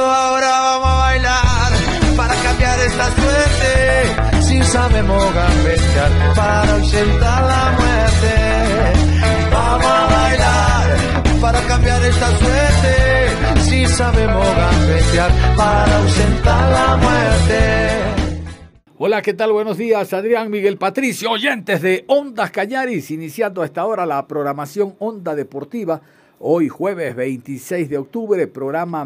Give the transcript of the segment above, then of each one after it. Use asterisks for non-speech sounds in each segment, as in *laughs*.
Ahora vamos a bailar para cambiar esta suerte. Si sabemos gambetear para ausentar la muerte. Vamos a bailar para cambiar esta suerte. Si sabemos gambetear para ausentar la muerte. Hola, ¿qué tal? Buenos días, Adrián Miguel Patricio, oyentes de Ondas Cañaris, iniciando a esta hora la programación Onda Deportiva. Hoy jueves 26 de octubre, programa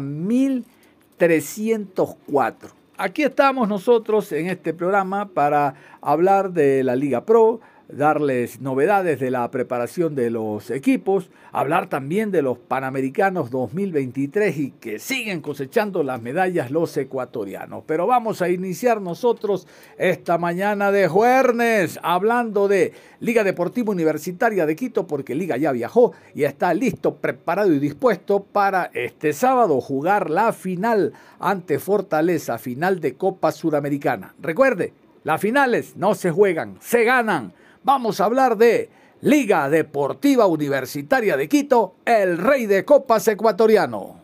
1304. Aquí estamos nosotros en este programa para hablar de la Liga Pro, darles novedades de la preparación de los equipos, hablar también de los Panamericanos 2023 y que siguen cosechando las medallas los ecuatorianos. Pero vamos a iniciar nosotros esta mañana de jueves hablando de Liga Deportiva Universitaria de Quito porque Liga ya viajó y está listo, preparado y dispuesto para este sábado jugar la final ante Fortaleza, final de Copa Suramericana. Recuerde, las finales no se juegan, se ganan. Vamos a hablar de Liga Deportiva Universitaria de Quito, el rey de copas ecuatoriano.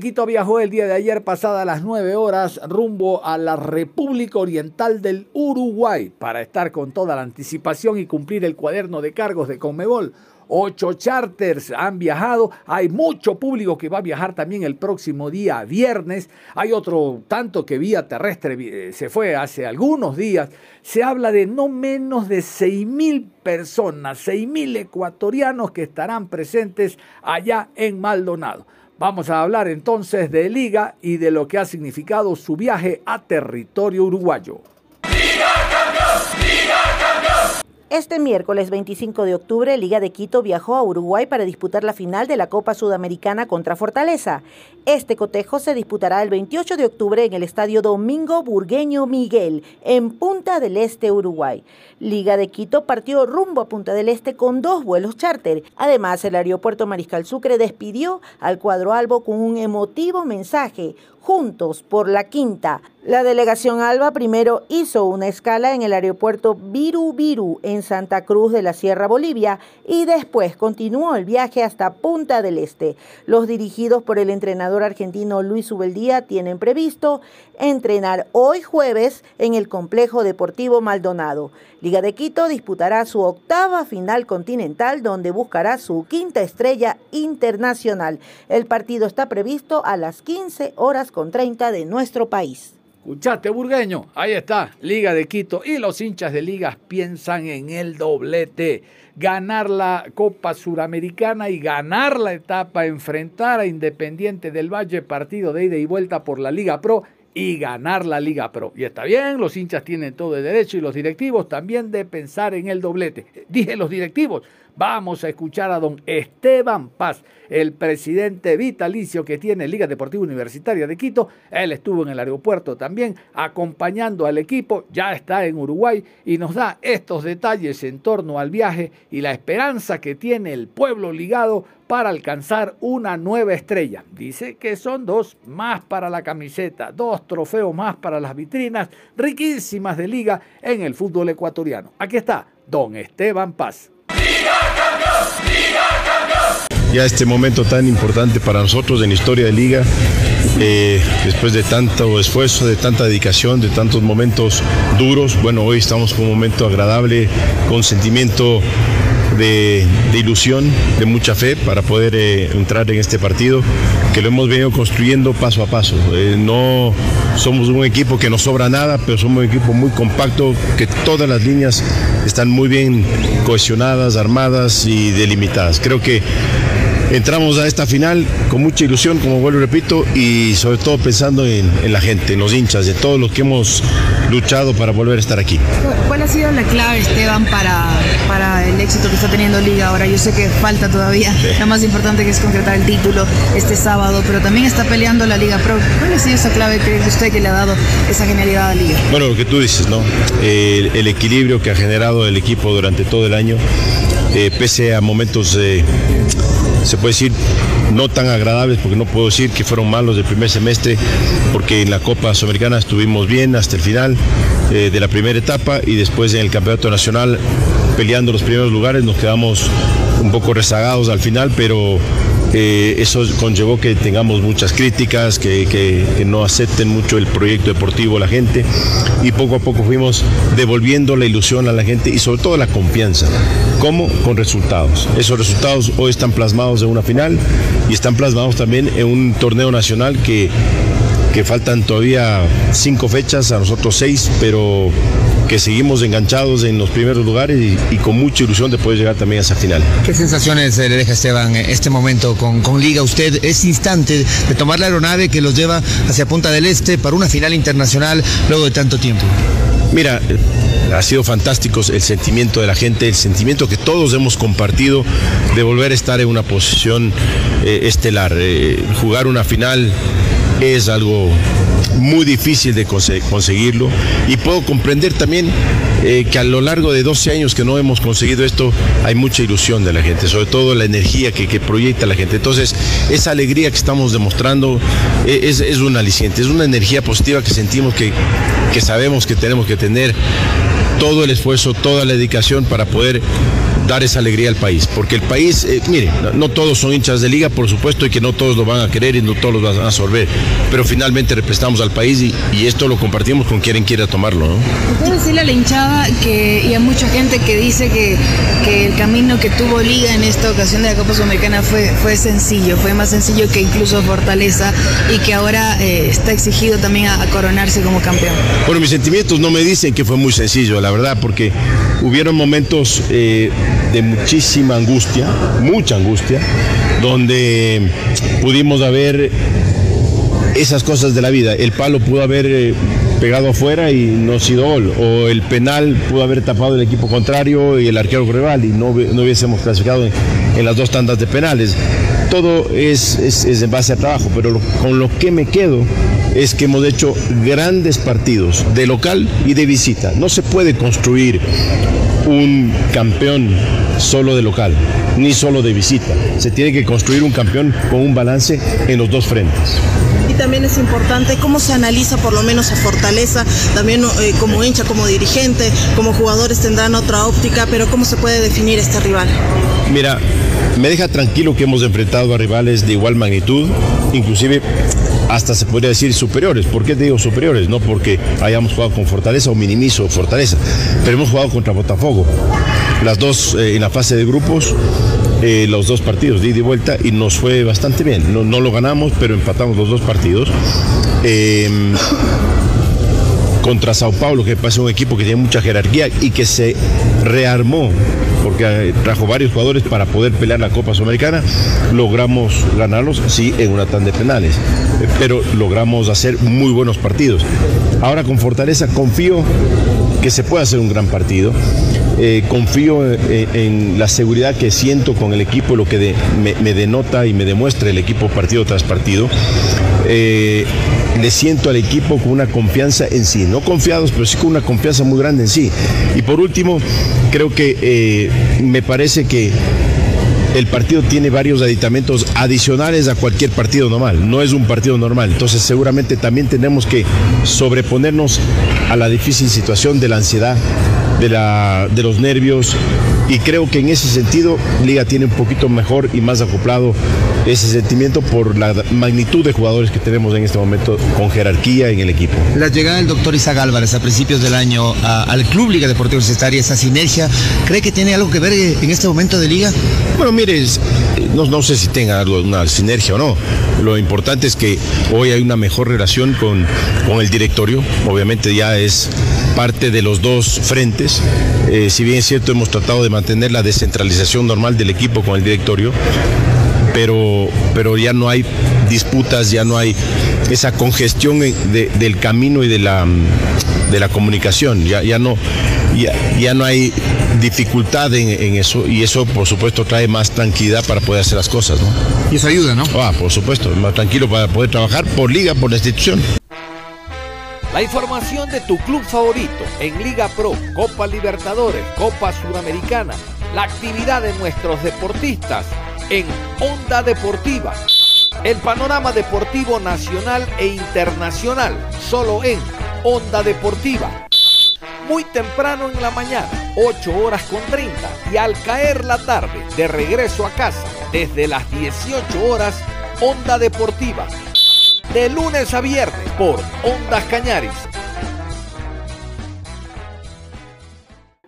Quito viajó el día de ayer pasada las 9 horas rumbo a la República Oriental del Uruguay para estar con toda la anticipación y cumplir el cuaderno de cargos de Conmebol. Ocho charters han viajado. Hay mucho público que va a viajar también el próximo día viernes. Hay otro tanto que vía terrestre eh, se fue hace algunos días. Se habla de no menos de 6 mil personas, 6 mil ecuatorianos que estarán presentes allá en Maldonado. Vamos a hablar entonces de Liga y de lo que ha significado su viaje a territorio uruguayo. Este miércoles 25 de octubre, Liga de Quito viajó a Uruguay para disputar la final de la Copa Sudamericana contra Fortaleza. Este cotejo se disputará el 28 de octubre en el Estadio Domingo Burgueño Miguel, en Punta del Este, Uruguay. Liga de Quito partió rumbo a Punta del Este con dos vuelos charter. Además, el aeropuerto Mariscal Sucre despidió al cuadro albo con un emotivo mensaje, juntos por la quinta. La delegación Alba primero hizo una escala en el aeropuerto Viru Viru en Santa Cruz de la Sierra Bolivia y después continuó el viaje hasta Punta del Este. Los dirigidos por el entrenador argentino Luis Ubeldía tienen previsto entrenar hoy jueves en el complejo deportivo Maldonado. Liga de Quito disputará su octava final continental donde buscará su quinta estrella internacional. El partido está previsto a las 15 horas con 30 de nuestro país. Escuchaste, burgueño, ahí está, Liga de Quito. Y los hinchas de ligas piensan en el doblete. Ganar la Copa Suramericana y ganar la etapa, enfrentar a Independiente del Valle, partido de ida y vuelta por la Liga Pro y ganar la Liga Pro. Y está bien, los hinchas tienen todo el derecho y los directivos también de pensar en el doblete. Dije los directivos, Vamos a escuchar a don Esteban Paz, el presidente vitalicio que tiene Liga Deportiva Universitaria de Quito. Él estuvo en el aeropuerto también acompañando al equipo, ya está en Uruguay y nos da estos detalles en torno al viaje y la esperanza que tiene el pueblo ligado para alcanzar una nueva estrella. Dice que son dos más para la camiseta, dos trofeos más para las vitrinas riquísimas de liga en el fútbol ecuatoriano. Aquí está don Esteban Paz. Ya este momento tan importante para nosotros en la historia de Liga, eh, después de tanto esfuerzo, de tanta dedicación, de tantos momentos duros, bueno, hoy estamos con un momento agradable, con sentimiento de, ilusión, de mucha fe para poder eh, entrar en este partido, que lo hemos venido construyendo paso a paso. Eh, no somos un equipo que no sobra nada, pero somos un equipo muy compacto, que todas las líneas están muy bien cohesionadas, armadas y delimitadas. Creo que entramos a esta final con mucha ilusión, como vuelvo y repito, y sobre todo pensando en, la gente, en los hinchas, de todos los que hemos luchado para volver a estar aquí. ¿Cuál ha sido la clave, Esteban, para, para el éxito que está teniendo Liga ahora? Yo sé que falta todavía, lo más importante que es concretar el título este sábado, pero también está peleando la Liga Pro. ¿Cuál ha sido esa clave que usted que le ha dado esa genialidad a Liga? Bueno, lo que tú dices, ¿no? el, equilibrio que ha generado el equipo durante todo el año, eh, pese a momentos... de se puede decir, no tan agradables, porque no puedo decir que fueron malos del primer semestre, porque en la Copa Sudamericana estuvimos bien hasta el final eh, de la primera etapa y después en el Campeonato Nacional peleando los primeros lugares nos quedamos un poco rezagados al final, pero eh, eso conllevó que tengamos muchas críticas, que, no acepten mucho el proyecto deportivo la gente y poco a poco fuimos devolviendo la ilusión a la gente y sobre todo la confianza. ¿Cómo? Con resultados. Esos resultados hoy están plasmados en una final y están plasmados también en un torneo nacional que que faltan todavía cinco fechas, a nosotros seis, pero que seguimos enganchados en los primeros lugares y, con mucha ilusión de poder llegar también a esa final. ¿Qué sensaciones le deja Esteban este momento con, con Liga? Usted, ese instante de tomar la aeronave que los lleva hacia Punta del Este para una final internacional luego de tanto tiempo. Mira, ha sido fantástico el sentimiento de la gente, el sentimiento que todos hemos compartido de volver a estar en una posición eh, estelar. Eh, jugar una final es algo muy difícil de conseguirlo y puedo comprender también eh, que a lo largo de 12 años que no hemos conseguido esto, hay mucha ilusión de la gente, sobre todo la energía que, proyecta la gente. Entonces, esa alegría que estamos demostrando eh, es, es un aliciente, es una energía positiva que sentimos que sabemos que tenemos que tener todo el esfuerzo, toda la dedicación para poder dar esa alegría al país. Porque el país, eh, mire, no, todos son hinchas de liga, por supuesto, y que no todos lo van a querer y no todos lo van a absorber. Pero finalmente representamos al país y, esto lo compartimos con quien quiera tomarlo, ¿no? ¿Puedo decirle a la hinchada que, y a mucha gente que dice que, que, el camino que tuvo Liga en esta ocasión de la Copa Sudamericana fue, fue sencillo, fue más sencillo que incluso Fortaleza y que ahora eh, está exigido también a, coronarse como campeón? Bueno, mis sentimientos no me dicen que fue muy sencillo, la verdad, porque hubieron momentos... Eh, de muchísima angustia, mucha angustia, donde pudimos haber esas cosas de la vida. El palo pudo haber eh, pegado afuera y no sido gol, o el penal pudo haber tapado el equipo contrario y el arquero rival y no, no hubiésemos clasificado en, las dos tandas de penales. Todo es, es, en base a trabajo, pero con lo que me quedo es que hemos hecho grandes partidos de local y de visita. No se puede construir un campeón solo de local, ni solo de visita. Se tiene que construir un campeón con un balance en los dos frentes. Y también es importante cómo se analiza por lo menos a Fortaleza, también eh, como hincha, como dirigente, como jugadores tendrán otra óptica, pero cómo se puede definir este rival. Mira, me deja tranquilo que hemos enfrentado a rivales de igual magnitud, inclusive hasta se podría decir superiores. ¿Por qué digo superiores? No porque hayamos jugado con Fortaleza o minimizo Fortaleza, pero hemos jugado contra Botafogo. Las dos eh, en la fase de grupos, eh, los dos partidos de ida y vuelta y nos fue bastante bien. No, no lo ganamos, pero empatamos los dos partidos. Em, contra Sao Paulo, que pasa un equipo que tiene mucha jerarquía y que se rearmó porque eh, trajo varios jugadores para poder pelear la Copa Sudamericana. Logramos ganarlos, sí, en una tanda de penales, pero logramos hacer muy buenos partidos. Ahora con Fortaleza confío que se puede hacer un gran partido. Eh, confío eh, en, la seguridad que siento con el equipo, lo que me, denota y me demuestra el equipo partido tras partido. le siento al equipo con una confianza en sí, no confiados, pero sí con una confianza muy grande en sí. Y por último, creo que me parece que el partido tiene varios aditamentos adicionales a cualquier partido normal. No es un partido normal. Entonces seguramente también tenemos que sobreponernos a la difícil situación de la ansiedad, de, la, de los nervios. Y creo que en ese sentido Liga tiene un poquito mejor y más acoplado ese sentimiento por la magnitud de jugadores que tenemos en este momento con jerarquía en el equipo. La llegada del doctor Isaac Álvarez a principios del año al Club Liga Deportiva Universitaria, esa sinergia, ¿cree que tiene algo que ver en este momento de liga? Bueno, mire, no, no sé si tenga una sinergia o no. Lo importante es que hoy hay una mejor relación con, con el directorio. Obviamente ya es parte de los dos frentes. Eh, si bien es cierto, hemos tratado de mantener la descentralización normal del equipo con el directorio, pero, pero ya no hay disputas, ya no hay esa congestión del camino y de la, de la comunicación, ya, ya, no, ya, ya no hay dificultad en, eso y eso por supuesto trae más tranquilidad para poder hacer las cosas. ¿no? Y eso ayuda, ¿no? Ah, por supuesto, más tranquilo para poder trabajar por liga, por la institución. La información de tu club favorito en Liga Pro, Copa Libertadores, Copa Sudamericana, la actividad de nuestros deportistas en Onda Deportiva. El panorama deportivo nacional e internacional, solo en Onda Deportiva. Muy temprano en la mañana, 8 horas con 30, y al caer la tarde, de regreso a casa, desde las 18 horas, Onda Deportiva. De lunes a viernes por Ondas Cañaris.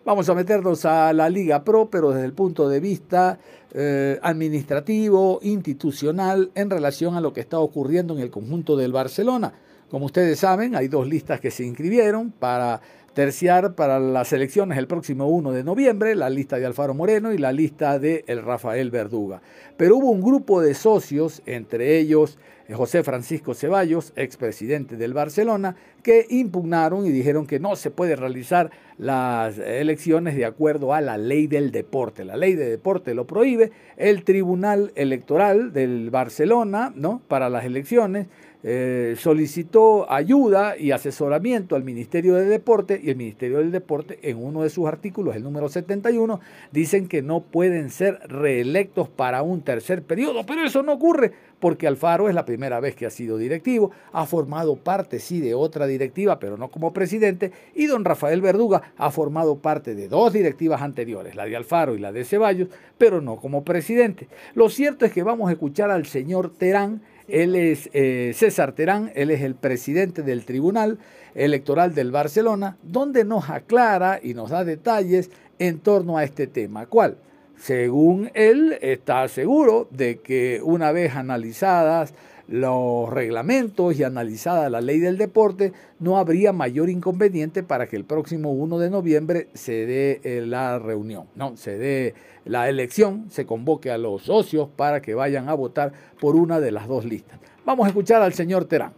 Vamos a meternos a la Liga Pro, pero desde el punto de vista eh, administrativo, institucional, en relación a lo que está ocurriendo en el conjunto del Barcelona. Como ustedes saben, hay dos listas que se inscribieron para terciar para las elecciones el próximo 1 de noviembre, la lista de Alfaro Moreno y la lista de el Rafael Verduga. Pero hubo un grupo de socios, entre ellos José Francisco Ceballos, expresidente del Barcelona, que impugnaron y dijeron que no se puede realizar las elecciones de acuerdo a la ley del deporte. La ley de deporte lo prohíbe. El Tribunal Electoral del Barcelona, ¿no? Para las elecciones eh, solicitó ayuda y asesoramiento al Ministerio de Deporte y el Ministerio del Deporte en uno de sus artículos, el número 71, dicen que no pueden ser reelectos para un tercer periodo, pero eso no ocurre porque Alfaro es la primera vez que ha sido directivo, ha formado parte sí de otra directiva, pero no como presidente, y don Rafael Verduga ha formado parte de dos directivas anteriores, la de Alfaro y la de Ceballos, pero no como presidente. Lo cierto es que vamos a escuchar al señor Terán, él es eh, César Terán, él es el presidente del Tribunal Electoral del Barcelona, donde nos aclara y nos da detalles en torno a este tema. ¿Cuál? Según él, está seguro de que una vez analizadas los reglamentos y analizada la ley del deporte, no habría mayor inconveniente para que el próximo 1 de noviembre se dé eh, la reunión, no, se dé la elección, se convoque a los socios para que vayan a votar por una de las dos listas. Vamos a escuchar al señor Terán.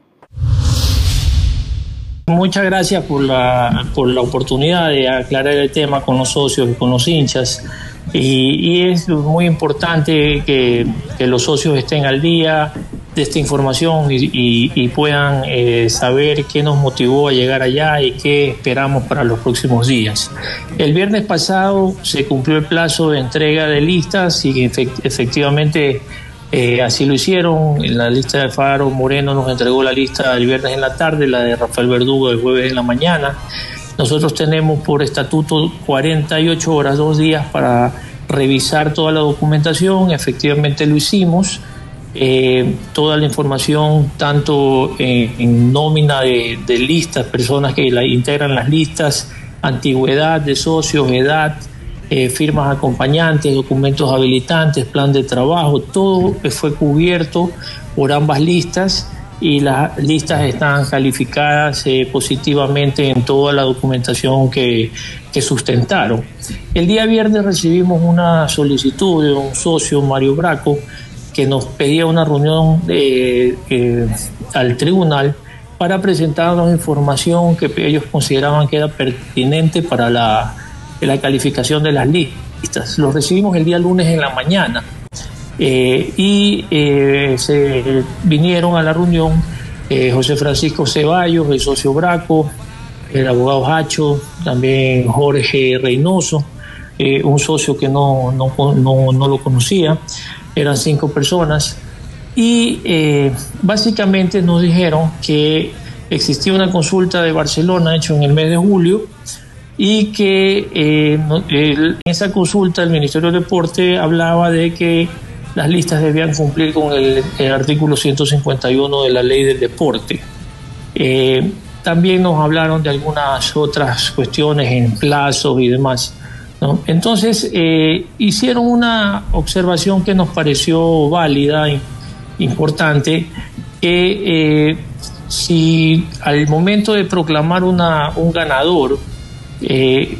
Muchas gracias por la, por la oportunidad de aclarar el tema con los socios y con los hinchas. Y, es muy importante que, los socios estén al día de esta información y, puedan eh, saber qué nos motivó a llegar allá y qué esperamos para los próximos días. El viernes pasado se cumplió el plazo de entrega de listas y efectivamente eh, así lo hicieron. En la lista de Faro Moreno nos entregó la lista el viernes en la tarde, la de Rafael Verdugo el jueves en la mañana. Nosotros tenemos por estatuto 48 horas, dos días para revisar toda la documentación. Efectivamente lo hicimos. Eh, toda la información, tanto en, nómina de, listas, personas que la integran las listas, antigüedad de socios, edad, eh, firmas acompañantes, documentos habilitantes, plan de trabajo, todo fue cubierto por ambas listas y las listas están calificadas eh, positivamente en toda la documentación que, sustentaron. El día viernes recibimos una solicitud de un socio, Mario Braco, que nos pedía una reunión eh, eh, al tribunal para presentarnos información que ellos consideraban que era pertinente para la, la calificación de las listas. Lo recibimos el día lunes en la mañana eh, y eh, se vinieron a la reunión eh, José Francisco Ceballos, el socio Braco, el abogado Hacho, también Jorge Reynoso, un socio que no, no, no, lo conocía, eran cinco personas, y básicamente nos dijeron que existía una consulta de Barcelona hecha en el mes de julio, y que en esa consulta el Ministerio de Deporte hablaba de que las listas debían cumplir con el, artículo 151 de la ley del deporte. Eh, también nos hablaron de algunas otras cuestiones en plazos y demás. Entonces, eh, hicieron una observación que nos pareció válida, importante, que eh, si al momento de proclamar una, un ganador, eh,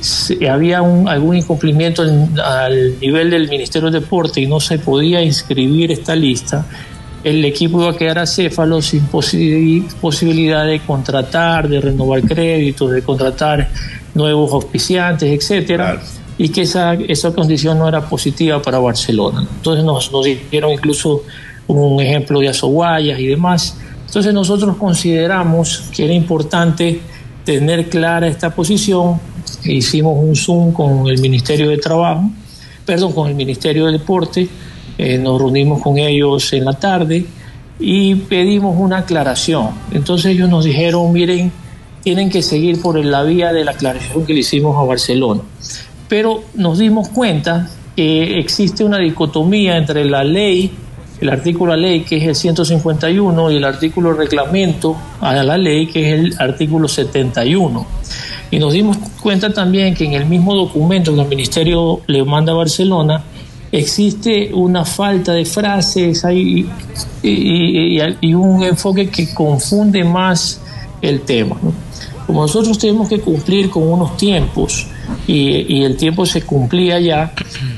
había algún incumplimiento al nivel del Ministerio de Deporte y no se podía inscribir esta lista, el equipo iba a quedar acéfalo sin posibilidad de contratar, de renovar créditos, de contratar nuevos auspiciantes, etcétera, y que esa, esa condición no era positiva para Barcelona. Entonces nos, nos dieron incluso un ejemplo de Azoguayas y demás. Entonces nosotros consideramos que era importante tener clara esta posición hicimos un Zoom con el Ministerio de Trabajo, perdón, con el Ministerio de Deporte, eh, nos reunimos con ellos en la tarde y pedimos una aclaración. Entonces ellos nos dijeron, miren, tienen que seguir por la vía de la aclaración que le hicimos a Barcelona. Pero nos dimos cuenta que existe una dicotomía entre la ley, el artículo de ley que es el 151 y el artículo reglamento a la ley que es el artículo 71. Y nos dimos cuenta también que en el mismo documento que el Ministerio le manda a Barcelona, existe una falta de frases hay, y, un enfoque que confunde más el tema. Como nosotros tenemos que cumplir con unos tiempos y, el tiempo se cumplía ya,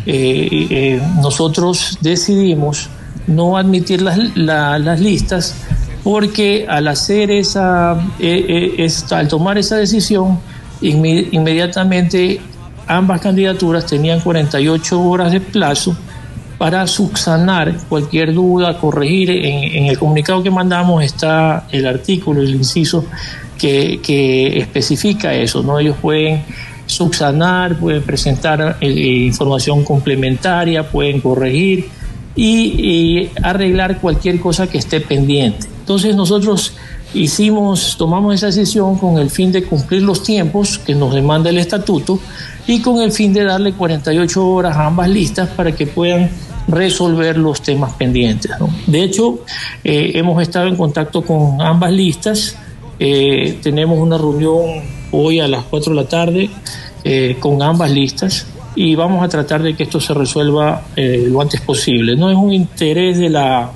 eh, eh, nosotros decidimos no admitir las, las listas porque al hacer esa, eh, al tomar esa decisión, inmediatamente ambas candidaturas tenían 48 horas de plazo para subsanar cualquier duda, corregir. En, el comunicado que mandamos está el artículo, el inciso que, especifica eso, ¿no? Ellos pueden subsanar, pueden presentar eh, información complementaria, pueden corregir y, arreglar cualquier cosa que esté pendiente. Entonces nosotros hicimos, tomamos esa decisión con el fin de cumplir los tiempos que nos demanda el estatuto y con el fin de darle 48 horas a ambas listas para que puedan resolver los temas pendientes. De hecho, eh, hemos estado en contacto con ambas listas, eh, tenemos una reunión hoy a las 4 de la tarde eh, con ambas listas y vamos a tratar de que esto se resuelva lo antes posible. No es un interés de la,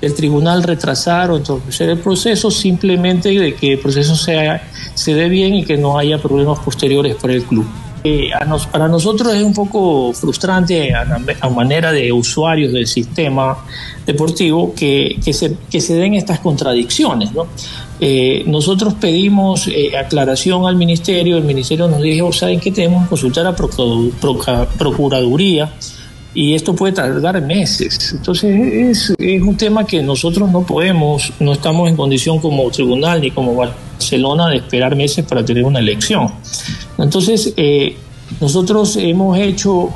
del tribunal retrasar o entorpecer el proceso, simplemente de que el proceso sea, se dé bien y que no haya problemas posteriores para el club. Eh, para nosotros es un poco frustrante a, manera de usuarios del sistema deportivo que, que, se, que se den estas contradicciones. ¿no? Eh, nosotros pedimos eh, aclaración al ministerio, el ministerio nos dijo, ¿saben qué? Tenemos que consultar a Procuraduría y esto puede tardar meses. Entonces es, un tema que nosotros no podemos, no estamos en condición como tribunal ni como Barcelona de esperar meses para tener una elección. Entonces eh, nosotros hemos hecho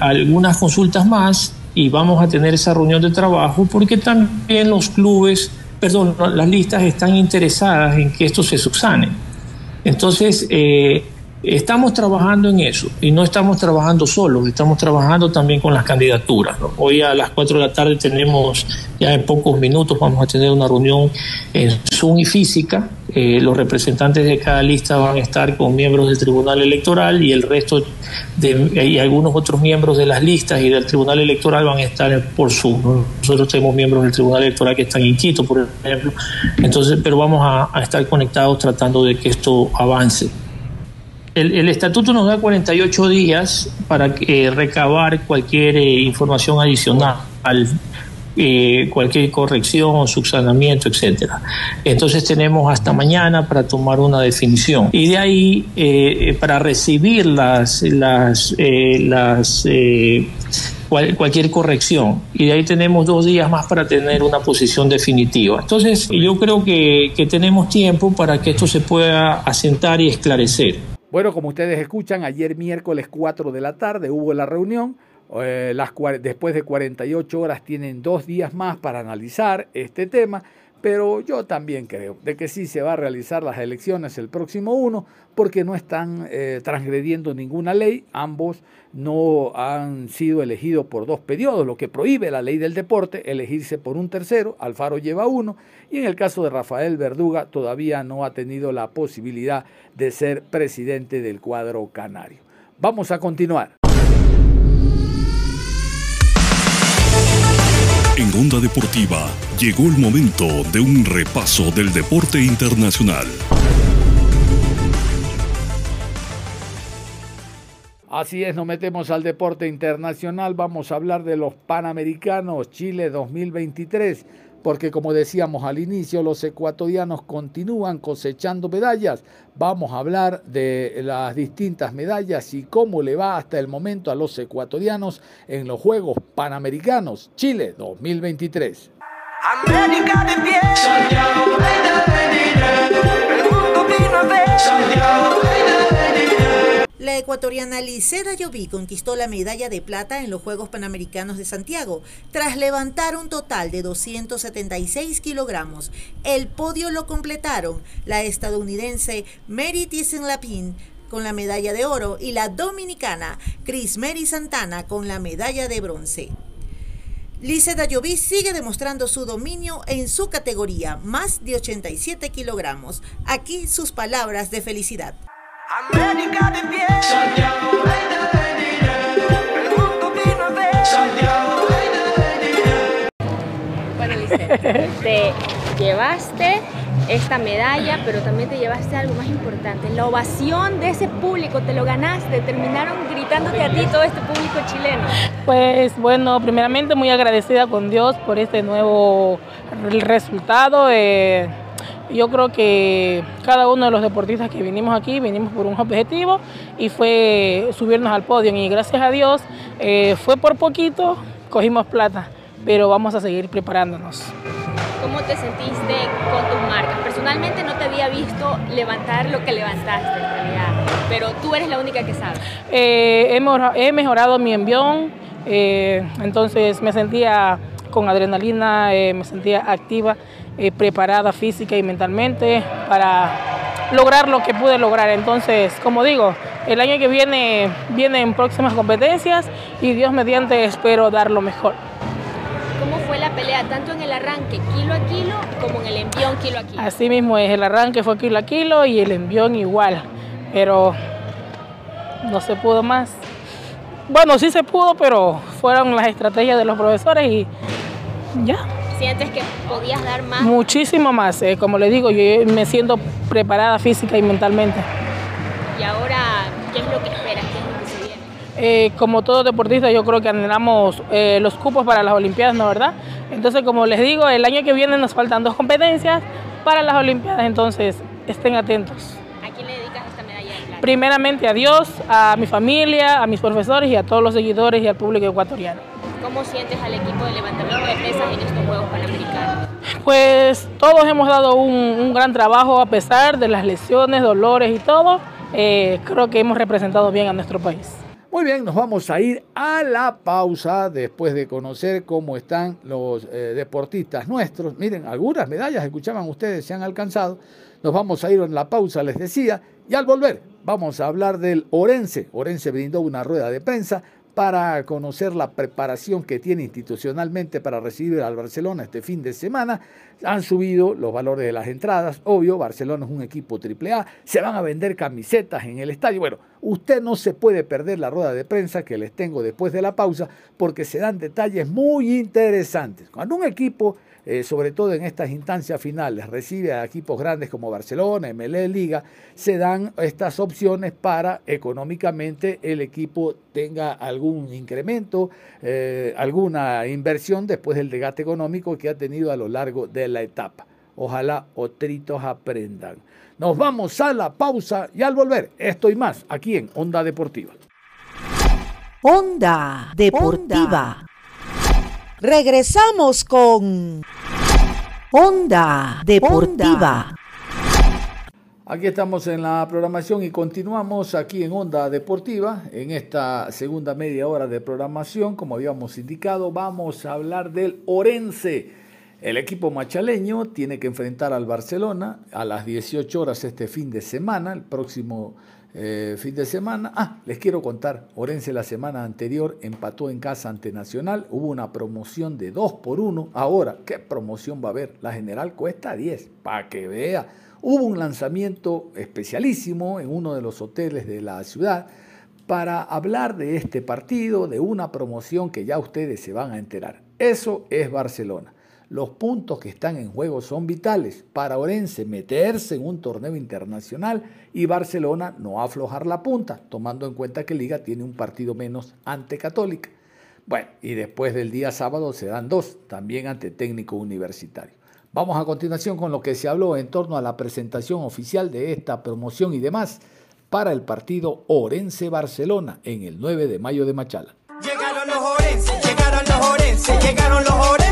algunas consultas más y vamos a tener esa reunión de trabajo porque también los clubes perdón, las listas están interesadas en que esto se subsane. Entonces, eh, estamos trabajando en eso y no estamos trabajando solos, estamos trabajando también con las candidaturas. Hoy a las 4 de la tarde tenemos, ya en pocos minutos, vamos a tener una reunión en Zoom y física. Eh, los representantes de cada lista van a estar con miembros del Tribunal Electoral y el resto de, y algunos otros miembros de las listas y del Tribunal Electoral van a estar por Zoom. Nosotros tenemos miembros del Tribunal Electoral que están en Quito, por ejemplo. Entonces, pero vamos a, a estar conectados tratando de que esto avance el, estatuto nos da 48 días para eh, recabar cualquier eh, información adicional, eh, cualquier corrección, subsanamiento, etcétera. Entonces tenemos hasta mañana para tomar una definición y de ahí para recibir las las las cualquier corrección y de ahí tenemos dos días más para tener una posición definitiva. Entonces yo creo que, que tenemos tiempo para que esto se pueda asentar y esclarecer. Bueno, como ustedes escuchan, ayer miércoles 4 de la tarde hubo la reunión. Eh, las, después de 48 horas tienen dos días más para analizar este tema, pero yo también creo de que sí se va a realizar las elecciones el próximo 1 porque no están eh, transgrediendo ninguna ley, ambos no han sido elegidos por dos periodos, lo que prohíbe la ley del deporte, elegirse por un tercero, Alfaro lleva uno, y en el caso de Rafael Verduga todavía no ha tenido la posibilidad de ser presidente del cuadro canario. Vamos a continuar. En Onda Deportiva llegó el momento de un repaso del deporte internacional. Así es, nos metemos al deporte internacional. Vamos a hablar de los Panamericanos Chile 2023, porque como decíamos al inicio, los ecuatorianos continúan cosechando medallas. Vamos a hablar de las distintas medallas y cómo le va hasta el momento a los ecuatorianos en los Juegos Panamericanos Chile 2023. América de pie. La ecuatoriana Liceda Lloví conquistó la medalla de plata en los Juegos Panamericanos de Santiago tras levantar un total de 276 kilogramos. El podio lo completaron la estadounidense Mary Thyssen-Lapin con la medalla de oro y la dominicana Chris Mary Santana con la medalla de bronce. Liceda Lloví sigue demostrando su dominio en su categoría, más de 87 kilogramos. Aquí sus palabras de felicidad. América de pie. Santiago El mundo vino a ver. Santiago Bueno, Lice, te llevaste esta medalla, pero también te llevaste algo más importante, la ovación de ese público, te lo ganaste, terminaron gritándote a ti todo este público chileno. Pues bueno, primeramente muy agradecida con Dios por este nuevo resultado. Eh, yo creo que cada uno de los deportistas que vinimos aquí, vinimos por un objetivo y fue subirnos al podio. Y gracias a Dios eh, fue por poquito, cogimos plata, pero vamos a seguir preparándonos. ¿Cómo te sentiste con tus marcas? Personalmente no te había visto levantar lo que levantaste en realidad, pero tú eres la única que sabe. Eh, he, mejorado mi envión, eh, entonces me sentía con adrenalina, eh, me sentía activa, preparada física y mentalmente para lograr lo que pude lograr. Entonces, como digo, el año que viene vienen próximas competencias y Dios mediante espero dar lo mejor. ¿Cómo fue la pelea tanto en el arranque kilo a kilo como en el envión kilo a kilo? Así mismo es, el arranque fue kilo a kilo y el envión igual, pero no se pudo más. Bueno, sí se pudo, pero fueron las estrategias de los profesores y ya. ¿Sientes que podías dar más? Muchísimo más, eh, como le digo, yo me siento preparada física y mentalmente. ¿Y ahora qué es lo que esperas? ¿Qué es lo que se viene? Eh, como todo deportista, yo creo que anhelamos eh, los cupos para las Olimpiadas, ¿no verdad? Entonces, como les digo, el año que viene nos faltan dos competencias para las Olimpiadas, entonces estén atentos. ¿A quién le dedicas esta medalla de plata? Primeramente a Dios, a mi familia, a mis profesores y a todos los seguidores y al público ecuatoriano. ¿Cómo sientes al equipo de levantamiento de pesas en estos Juegos Panamericanos? Pues todos hemos dado un, gran trabajo a pesar de las lesiones, dolores y todo. Eh, creo que hemos representado bien a nuestro país. Muy bien, nos vamos a ir a la pausa después de conocer cómo están los eh, deportistas nuestros. Miren, algunas medallas, escuchaban ustedes, se han alcanzado. Nos vamos a ir en la pausa, les decía, y al volver vamos a hablar del Orense. Orense brindó una rueda de prensa para conocer la preparación que tiene institucionalmente para recibir al Barcelona este fin de semana. Han subido los valores de las entradas, obvio, Barcelona es un equipo AAA, se van a vender camisetas en el estadio. Bueno, usted no se puede perder la rueda de prensa que les tengo después de la pausa porque se dan detalles muy interesantes. Cuando un equipo eh, sobre todo en estas instancias finales, recibe a equipos grandes como Barcelona, MLE Liga, se dan estas opciones para económicamente el equipo tenga algún incremento, eh, alguna inversión después del degate económico que ha tenido a lo largo de la etapa. Ojalá otritos aprendan. Nos vamos a la pausa y al volver, estoy más aquí en Onda Deportiva. Onda Deportiva. Regresamos con Onda Deportiva. Aquí estamos en la programación y continuamos aquí en Onda Deportiva. En esta segunda media hora de programación, como habíamos indicado, vamos a hablar del Orense. El equipo machaleño tiene que enfrentar al Barcelona a las 18 horas este fin de semana, el próximo eh, fin de semana. Ah, les quiero contar, Orense la semana anterior empató en casa ante Nacional, hubo una promoción de 2 por 1. Ahora, ¿qué promoción va a haber? La general cuesta 10, para que vea. Hubo un lanzamiento especialísimo en uno de los hoteles de la ciudad para hablar de este partido, de una promoción que ya ustedes se van a enterar. Eso es Barcelona. Los puntos que están en juego son vitales para Orense meterse en un torneo internacional y Barcelona no aflojar la punta, tomando en cuenta que Liga tiene un partido menos ante Católica. Bueno, y después del día sábado se dan dos, también ante técnico universitario. Vamos a continuación con lo que se habló en torno a la presentación oficial de esta promoción y demás para el partido Orense-Barcelona en el 9 de mayo de Machala. Llegaron los Orense, llegaron los Orense, llegaron los Orense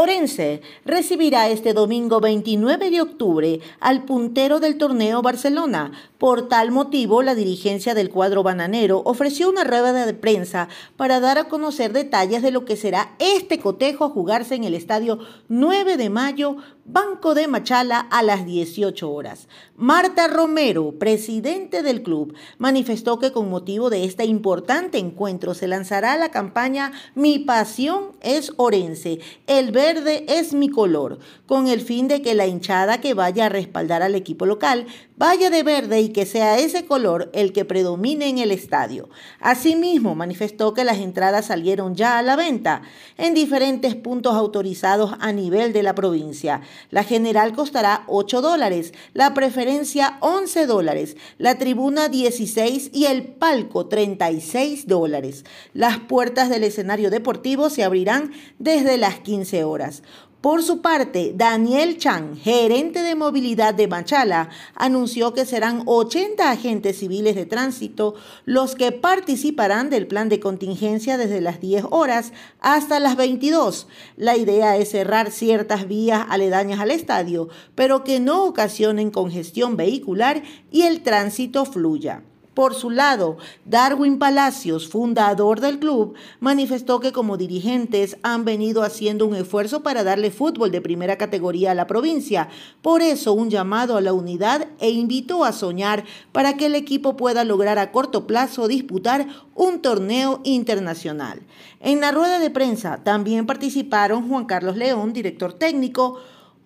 Orense recibirá este domingo 29 de octubre al puntero del torneo Barcelona. Por tal motivo, la dirigencia del cuadro bananero ofreció una rueda de prensa para dar a conocer detalles de lo que será este cotejo a jugarse en el estadio 9 de mayo Banco de Machala a las 18 horas. Marta Romero, presidente del club, manifestó que con motivo de este importante encuentro se lanzará la campaña Mi pasión es Orense, el verde es mi color, con el fin de que la hinchada que vaya a respaldar al equipo local vaya de verde y que sea ese color el que predomine en el estadio. Asimismo, manifestó que las entradas salieron ya a la venta en diferentes puntos autorizados a nivel de la provincia. La general costará 8 dólares, la preferencia 11 dólares, la tribuna 16 y el palco 36 dólares. Las puertas del escenario deportivo se abrirán desde las 15 horas. Por su parte, Daniel Chan, gerente de movilidad de Machala, anunció que serán 80 agentes civiles de tránsito los que participarán del plan de contingencia desde las 10 horas hasta las 22. La idea es cerrar ciertas vías aledañas al estadio, pero que no ocasionen congestión vehicular y el tránsito fluya. Por su lado, Darwin Palacios, fundador del club, manifestó que como dirigentes han venido haciendo un esfuerzo para darle fútbol de primera categoría a la provincia. Por eso un llamado a la unidad e invitó a soñar para que el equipo pueda lograr a corto plazo disputar un torneo internacional. En la rueda de prensa también participaron Juan Carlos León, director técnico,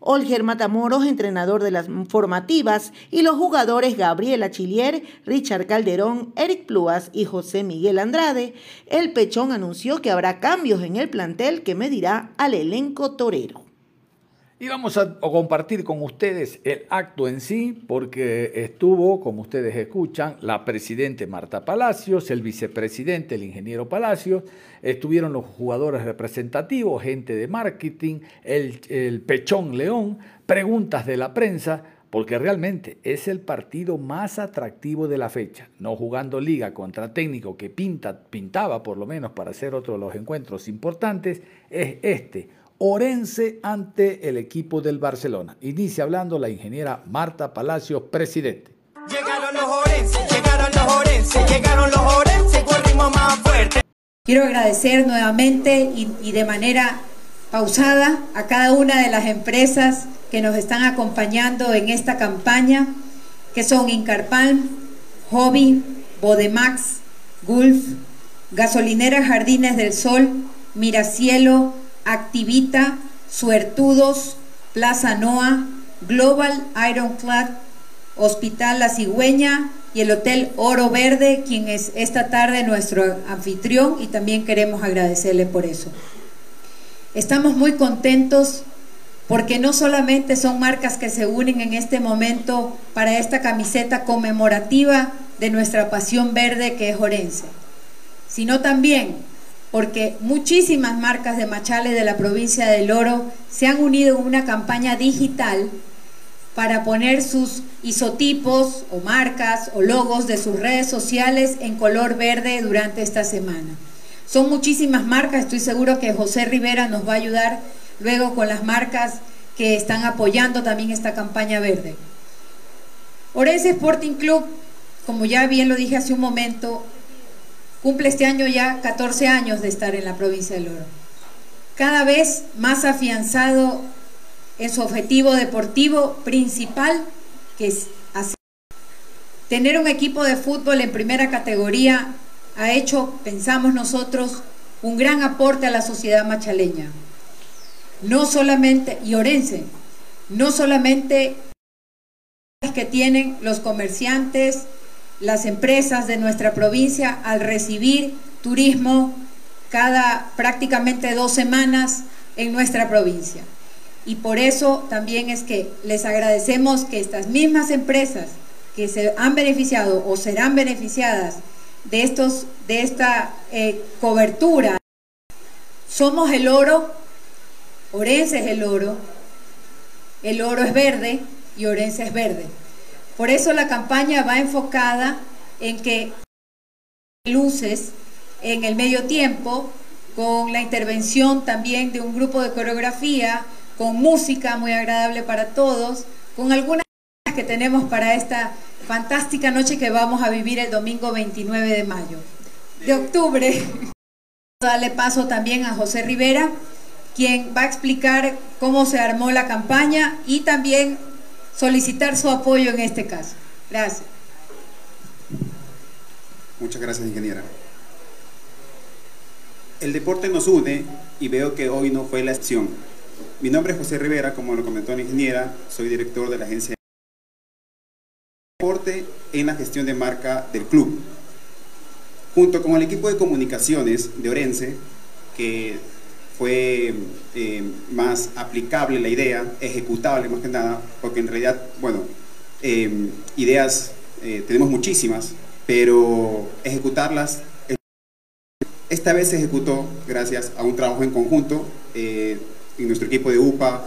Olger Matamoros, entrenador de las formativas, y los jugadores Gabriela Chilier, Richard Calderón, Eric Pluas y José Miguel Andrade, el Pechón anunció que habrá cambios en el plantel que medirá al elenco torero. Y vamos a compartir con ustedes el acto en sí, porque estuvo, como ustedes escuchan, la presidente Marta Palacios, el vicepresidente, el ingeniero Palacios, estuvieron los jugadores representativos, gente de marketing, el, el Pechón León, preguntas de la prensa, porque realmente es el partido más atractivo de la fecha, no jugando liga contra técnico que pinta, pintaba por lo menos para ser otro de los encuentros importantes, es este Orense ante el equipo del Barcelona. Inicia hablando la ingeniera Marta Palacios, presidente. Llegaron los Orense, llegaron los Orense, llegaron los Orense con ritmo más fuerte. Quiero agradecer nuevamente y, y, de manera pausada a cada una de las empresas que nos están acompañando en esta campaña, que son Incarpalm, Hobby, Bodemax, Gulf, Gasolinera Jardines del Sol, Miracielo, Activita, Suertudos, Plaza Noa, Global Ironclad, Hospital La Cigüeña y el Hotel Oro Verde, quien es esta tarde nuestro anfitrión y también queremos agradecerle por eso. Estamos muy contentos porque no solamente son marcas que se unen en este momento para esta camiseta conmemorativa de nuestra pasión verde que es Orense, sino también porque muchísimas marcas de machales de la provincia del Oro se han unido en una campaña digital para poner sus isotipos o marcas o logos de sus redes sociales en color verde durante esta semana. Son muchísimas marcas, estoy seguro que José Rivera nos va a ayudar luego con las marcas que están apoyando también esta campaña verde. Orense Sporting Club, como ya bien lo dije hace un momento, Cumple este año ya 14 años de estar en la provincia del Oro. Cada vez más afianzado en su objetivo deportivo principal, que es. Tener un equipo de fútbol en primera categoría ha hecho, pensamos nosotros, un gran aporte a la sociedad machaleña. No solamente, y orense, no solamente que tienen los comerciantes, las empresas de nuestra provincia al recibir turismo cada prácticamente dos semanas en nuestra provincia. Y por eso también es que les agradecemos que estas mismas empresas que se han beneficiado o serán beneficiadas de, estos, de esta eh, cobertura, somos el oro, Orense es el oro, el oro es verde y Orense es verde. Por eso la campaña va enfocada en que luces en el medio tiempo, con la intervención también de un grupo de coreografía, con música muy agradable para todos, con algunas que tenemos para esta fantástica noche que vamos a vivir el domingo 29 de mayo. De octubre, *laughs* darle paso también a José Rivera, quien va a explicar cómo se armó la campaña y también solicitar su apoyo en este caso. Gracias. Muchas gracias, ingeniera. El deporte nos une y veo que hoy no fue la excepción. Mi nombre es José Rivera, como lo comentó la ingeniera, soy director de la agencia de deporte en la gestión de marca del club. Junto con el equipo de comunicaciones de Orense, que fue eh, más aplicable la idea, ejecutable más que nada, porque en realidad, bueno, eh, ideas eh, tenemos muchísimas, pero ejecutarlas, esta vez se ejecutó gracias a un trabajo en conjunto, en nuestro equipo de UPA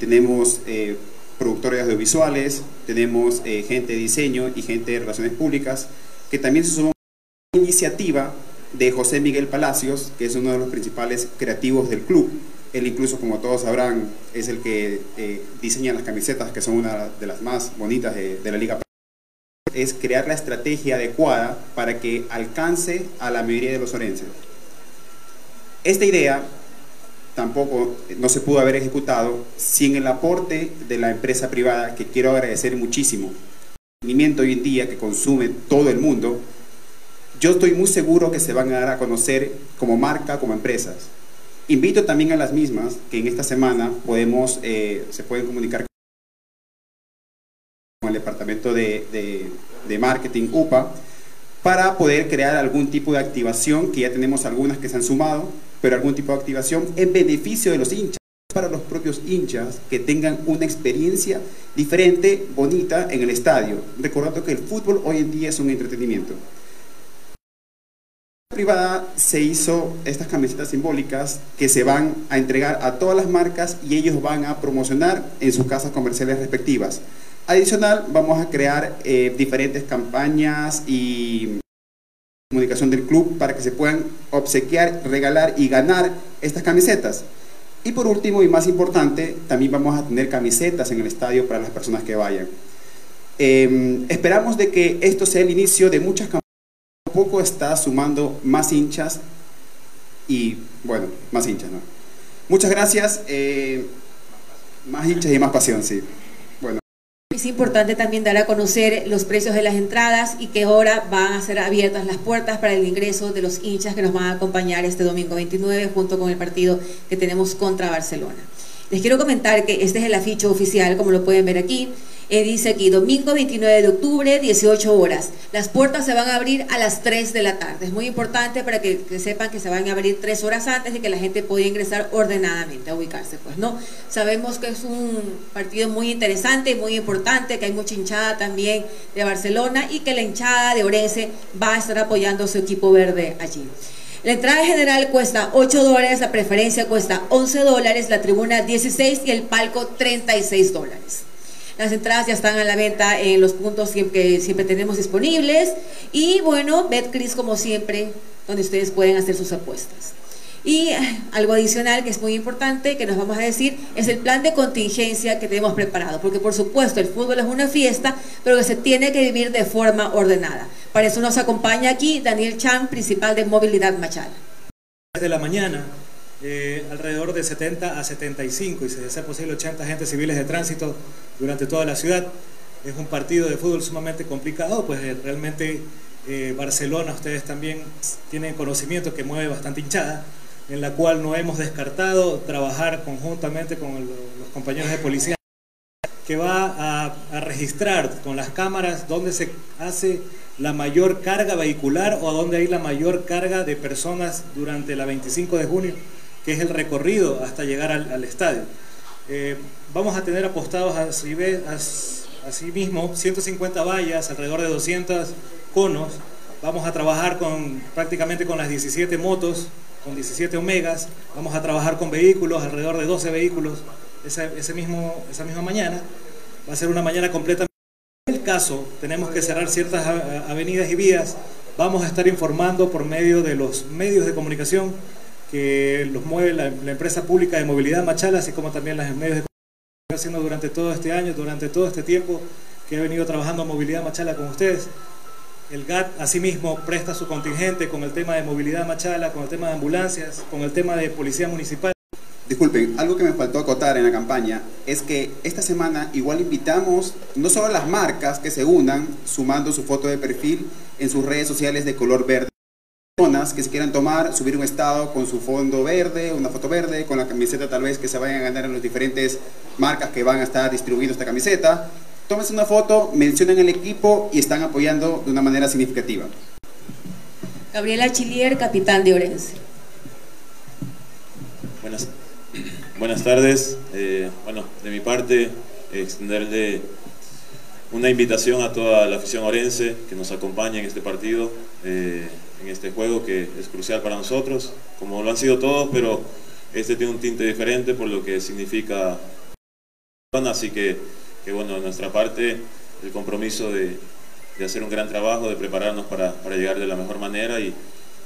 tenemos productores audiovisuales, tenemos gente de diseño y gente de relaciones públicas, que también se sumó a la iniciativa de José Miguel Palacios, que es uno de los principales creativos del club. Él incluso, como todos sabrán, es el que eh, diseña las camisetas, que son una de las más bonitas de, la Liga es crear la estrategia adecuada para que alcance a la mayoría de los orenses. Esta idea tampoco no se pudo haber ejecutado sin el aporte de la empresa privada, que quiero agradecer muchísimo. El hoy en día que consume todo el mundo, yo estoy muy seguro que se van a dar a conocer como marca, como empresas. Invito también a las mismas que en esta semana podemos, eh, se pueden comunicar con el departamento de, de, de marketing UPA para poder crear algún tipo de activación, que ya tenemos algunas que se han sumado, pero algún tipo de activación en beneficio de los hinchas, para los propios hinchas que tengan una experiencia diferente, bonita en el estadio, recordando que el fútbol hoy en día es un entretenimiento. Privada se hizo estas camisetas simbólicas que se van a entregar a todas las marcas y ellos van a promocionar en sus casas comerciales respectivas. Adicional, vamos a crear eh, diferentes campañas y comunicación del club para que se puedan obsequiar, regalar y ganar estas camisetas. Y por último y más importante, también vamos a tener camisetas en el estadio para las personas que vayan. Eh, esperamos de que esto sea el inicio de muchas campañas. Poco está sumando más hinchas y, bueno, más hinchas, ¿no? Muchas gracias. Eh, más hinchas y más pasión, sí. Bueno. Es importante también dar a conocer los precios de las entradas y que ahora van a ser abiertas las puertas para el ingreso de los hinchas que nos van a acompañar este domingo 29 junto con el partido que tenemos contra Barcelona. Les quiero comentar que este es el afiche oficial, como lo pueden ver aquí. Eh, dice aquí, domingo 29 de octubre, 18 horas. Las puertas se van a abrir a las 3 de la tarde. Es muy importante para que, sepan que se van a abrir 3 horas antes y que la gente pueda ingresar ordenadamente, a ubicarse. Pues no, sabemos que es un partido muy interesante y muy importante, que hay mucha hinchada también de Barcelona y que la hinchada de Orense va a estar apoyando su equipo verde allí. La entrada general cuesta 8 dólares, la preferencia cuesta 11 dólares, la tribuna 16 y el palco 36 dólares. Las entradas ya están a la venta en los puntos que siempre tenemos disponibles. Y bueno, BetCris como siempre, donde ustedes pueden hacer sus apuestas. Y algo adicional que es muy importante que nos vamos a decir es el plan de contingencia que tenemos preparado, porque por supuesto el fútbol es una fiesta, pero que se tiene que vivir de forma ordenada. Para eso nos acompaña aquí Daniel Chan, principal de Movilidad Machala. De la mañana, eh, alrededor de 70 a 75 y si de ser posible 80 agentes civiles de tránsito durante toda la ciudad. Es un partido de fútbol sumamente complicado, pues eh, realmente eh, Barcelona, ustedes también tienen conocimiento que mueve bastante hinchada en la cual no hemos descartado trabajar conjuntamente con el, los compañeros de policía que va a, a, registrar con las cámaras dónde se hace la mayor carga vehicular o dónde hay la mayor carga de personas durante la 25 de junio, que es el recorrido hasta llegar al, estadio. Eh, vamos a tener apostados así, así mismo 150 vallas, alrededor de 200 conos. Vamos a trabajar con prácticamente con las 17 motos con 17 omegas, vamos a trabajar con vehículos, alrededor de 12 vehículos mismo, esa misma mañana. Va a ser una mañana completa. En el caso, tenemos que cerrar ciertas avenidas y vías. Vamos a estar informando por medio de los medios de comunicación que los mueve la, empresa pública de movilidad Machala, así como también los medios de comunicación haciendo durante todo este año, durante todo este tiempo que he venido trabajando movilidad Machala con ustedes. El GAT asimismo presta su contingente con el tema de movilidad machala, con el tema de ambulancias, con el tema de policía municipal. Disculpen, algo que me faltó acotar en la campaña es que esta semana igual invitamos no solo las marcas que se unan sumando su foto de perfil en sus redes sociales de color verde, personas que se quieran tomar, subir un estado con su fondo verde, una foto verde, con la camiseta tal vez que se vayan a ganar en las diferentes marcas que van a estar distribuyendo esta camiseta, tómense una foto, mencionen el equipo y están apoyando de una manera significativa. Gabriela Chilier, capitán de Orense. Buenas, buenas tardes. Eh, bueno, de mi parte, extenderle una invitación a toda la afición orense que nos acompañe en este partido, eh, en este juego que es crucial para nosotros, como lo han sido todos, pero este tiene un tinte diferente por lo que significa así que, que bueno, de nuestra parte el compromiso de, de hacer un gran trabajo, de prepararnos para, para llegar de la mejor manera y,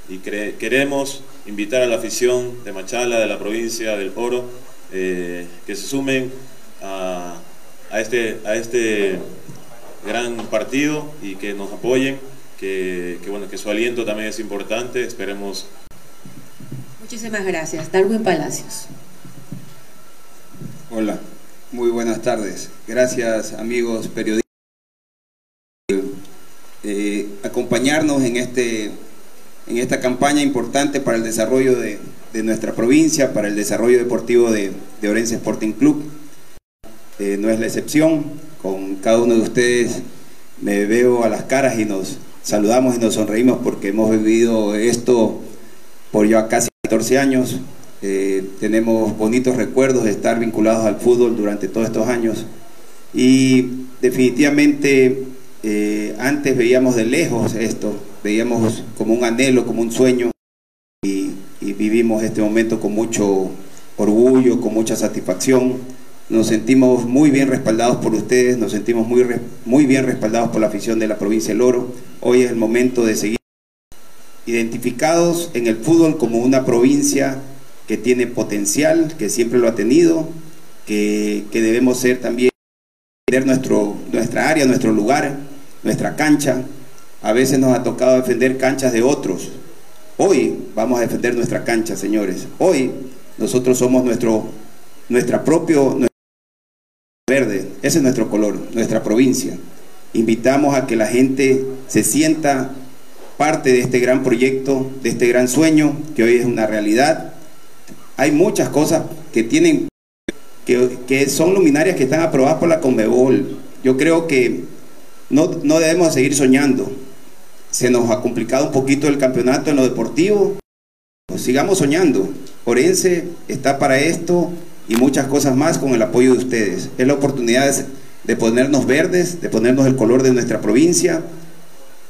y queremos invitar a la afición de Machala, de la provincia del Oro, eh, que se sumen a, a, este, a este gran partido y que nos apoyen, que, que, bueno, que su aliento también es importante, esperemos. Muchísimas gracias. Darwin Palacios. Hola, muy buenas tardes. Gracias amigos periodistas eh, acompañarnos en, este, en esta campaña importante para el desarrollo de, de nuestra provincia, para el desarrollo deportivo de, de Orense Sporting Club. Eh, no es la excepción, con cada uno de ustedes me veo a las caras y nos saludamos y nos sonreímos porque hemos vivido esto por ya casi 14 años. Eh, tenemos bonitos recuerdos de estar vinculados al fútbol durante todos estos años y definitivamente eh, antes veíamos de lejos esto, veíamos como un anhelo, como un sueño y, y vivimos este momento con mucho orgullo, con mucha satisfacción. Nos sentimos muy bien respaldados por ustedes, nos sentimos muy, muy bien respaldados por la afición de la provincia del Oro. Hoy es el momento de seguir identificados en el fútbol como una provincia que tiene potencial, que siempre lo ha tenido, que, que debemos ser también, nuestro, nuestra área, nuestro lugar, nuestra cancha. A veces nos ha tocado defender canchas de otros. Hoy vamos a defender nuestra cancha, señores. Hoy nosotros somos nuestro, nuestra propio Ese es nuestro color, nuestra provincia. Invitamos a que la gente se sienta parte de este gran proyecto, de este gran sueño que hoy es una realidad. Hay muchas cosas que tienen que, son luminarias que están aprobadas por la Conmebol. Yo creo que no, no debemos seguir soñando. Se nos ha complicado un poquito el campeonato en lo deportivo. Sigamos soñando. Orense está para esto y muchas cosas más con el apoyo de ustedes. Es la oportunidad de ponernos verdes, de ponernos el color de nuestra provincia.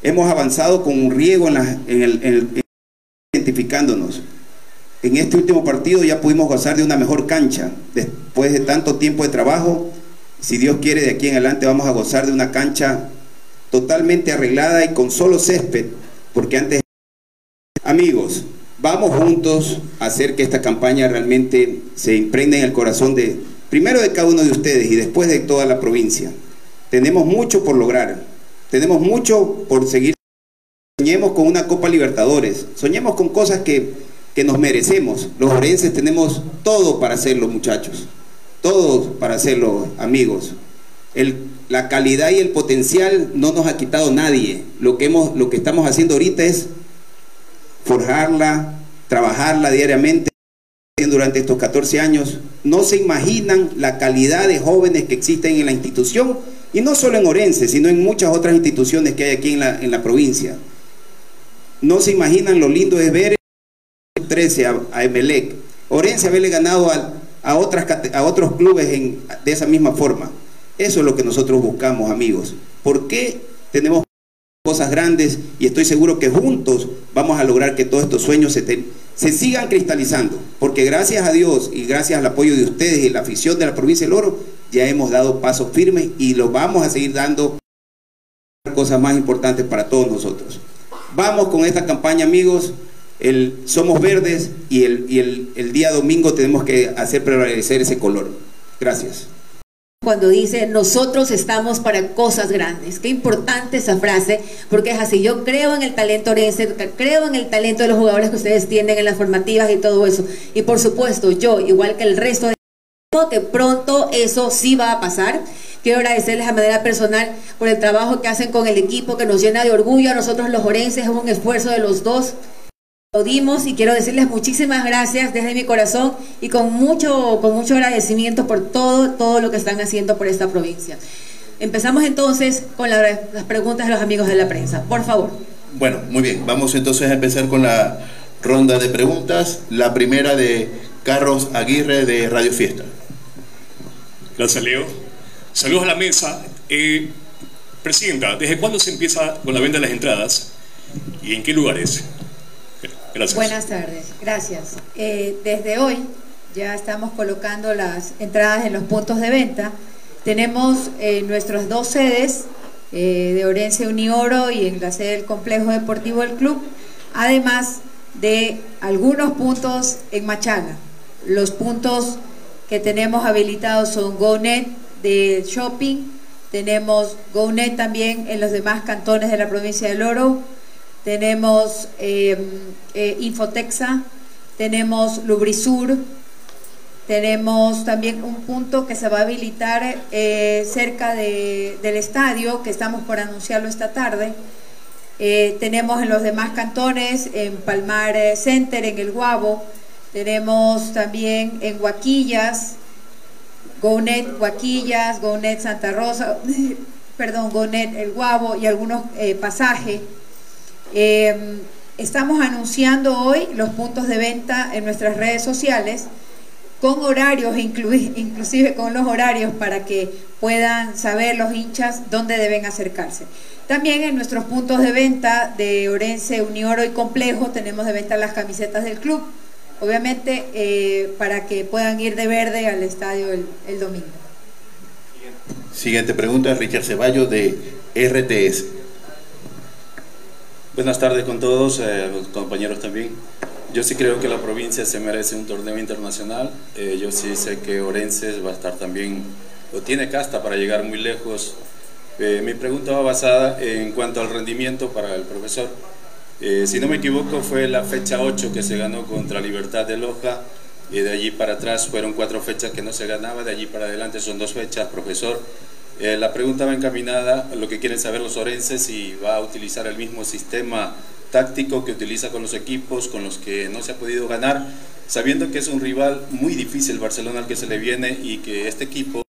Hemos avanzado con un riego en, la, en, el, en, el, identificándonos. En este último partido ya pudimos gozar de una mejor cancha. Después de tanto tiempo de trabajo, si Dios quiere, de aquí en adelante vamos a gozar de una cancha totalmente arreglada y con solo césped, porque antes... Amigos, vamos juntos a hacer que esta campaña realmente se imprenda en el corazón de, primero de cada uno de ustedes y después de toda la provincia. Tenemos mucho por lograr, tenemos mucho por seguir. Soñemos con una Copa Libertadores, soñemos con cosas que, que nos merecemos. Los orenses tenemos todo para hacerlo, muchachos, todos para hacerlo, amigos. La calidad y el potencial no nos ha quitado nadie. Lo que, hemos, lo que estamos haciendo ahorita es forjarla, trabajarla diariamente durante estos 14 años. No se imaginan la calidad de jóvenes que existen en la institución, y no solo en Orense, sino en muchas otras instituciones que hay aquí en la, en la provincia. No se imaginan lo lindo de ver 13 a, a Emelec. Orense haberle ganado a, a, otras, a otros clubes en, de esa misma forma. Eso es lo que nosotros buscamos, amigos. ¿Por qué tenemos cosas grandes y estoy seguro que juntos vamos a lograr que todos estos sueños se, sigan cristalizando? Porque gracias a Dios y gracias al apoyo de ustedes y la afición de la provincia del Oro, ya hemos dado pasos firmes y lo vamos a seguir dando cosas más importantes para todos nosotros. Vamos con esta campaña, amigos. El, somos verdes y, el, y el día domingo tenemos que hacer prevalecer ese color. Gracias cuando dice nosotros estamos para cosas grandes. Qué importante esa frase, porque es así. Yo creo en el talento orense, creo en el talento de los jugadores que ustedes tienen en las formativas y todo eso. Y por supuesto, yo, igual que el resto de que pronto eso sí va a pasar. Quiero agradecerles a manera personal por el trabajo que hacen con el equipo, que nos llena de orgullo a nosotros los orenses, es un esfuerzo de los dos dimos y quiero decirles muchísimas gracias desde mi corazón y con mucho, con mucho agradecimiento por todo, todo lo que están haciendo por esta provincia. Empezamos entonces con la, las preguntas de los amigos de la prensa. Por favor. Bueno, muy bien. Vamos entonces a empezar con la ronda de preguntas. La primera de Carlos Aguirre de Radio Fiesta. Gracias, Leo. Saludos a la mesa. Eh, Presidenta, ¿desde cuándo se empieza con la venta de las entradas y en qué lugares? Buenas tardes, gracias. Eh, desde hoy ya estamos colocando las entradas en los puntos de venta. Tenemos eh, nuestras dos sedes eh, de Orense Unioro y en la sede del Complejo Deportivo del Club, además de algunos puntos en Machala. Los puntos que tenemos habilitados son GoNet de Shopping, tenemos GoNet también en los demás cantones de la provincia del Oro, tenemos eh, Infotexa, tenemos Lubrisur, tenemos también un punto que se va a habilitar eh, cerca del estadio, que estamos por anunciarlo esta tarde. Eh, tenemos en los demás cantones, en Palmar eh, Center, en El Guabo, tenemos también en Huaquillas, GoNet Huaquillas, GoNet Santa Rosa, *laughs* perdón, GoNet El Guabo y algunos pasajes. Estamos anunciando hoy los puntos de venta en nuestras redes sociales con horarios, inclusive con los horarios para que puedan saber los hinchas dónde deben acercarse. También en nuestros puntos de venta de Orense, Unioro y Complejo tenemos de venta las camisetas del club, obviamente eh, para que puedan ir de verde al estadio el, domingo. Siguiente pregunta, Richard Ceballos de RTS. Buenas tardes con todos, eh, compañeros también. Yo sí creo que la provincia se merece un torneo internacional. Eh, yo sí sé que Orense va a estar también, o tiene casta para llegar muy lejos. Eh, mi pregunta va basada en cuanto al rendimiento para el profesor. Eh, si no me equivoco, fue la fecha 8 que se ganó contra Libertad de Loja. Y de allí para atrás fueron cuatro fechas que no se ganaba, de allí para adelante son dos fechas, profesor. La pregunta va encaminada a lo que quieren saber los orenses si va a utilizar el mismo sistema táctico que utiliza con los equipos con los que no se ha podido ganar, sabiendo que es un rival muy difícil Barcelona al que se le viene y que este equipo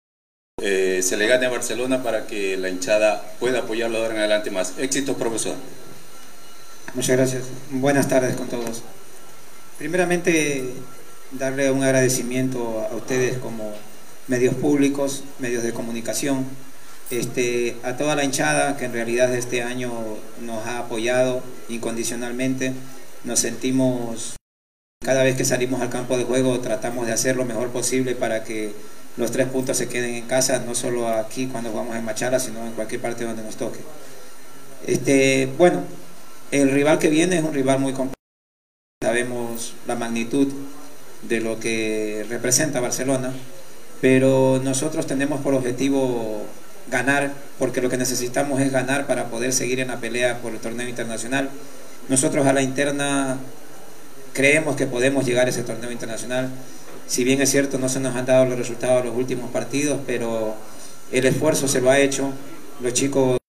eh, se le gane a Barcelona para que la hinchada pueda apoyarlo ahora en adelante más. Éxito, profesor. Muchas gracias. Buenas tardes con todos. Primeramente, darle un agradecimiento a ustedes como medios públicos, medios de comunicación, este, a toda la hinchada que en realidad este año nos ha apoyado incondicionalmente. Nos sentimos, cada vez que salimos al campo de juego, tratamos de hacer lo mejor posible para que los tres puntos se queden en casa, no solo aquí cuando vamos a Machala, sino en cualquier parte donde nos toque. Este, bueno, el rival que viene es un rival muy complejo. Sabemos la magnitud de lo que representa Barcelona, pero nosotros tenemos por objetivo ganar, porque lo que necesitamos es ganar para poder seguir en la pelea por el torneo internacional. Nosotros a la interna creemos que podemos llegar a ese torneo internacional. Si bien es cierto, no se nos han dado los resultados de los últimos partidos, pero el esfuerzo se lo ha hecho. Los chicos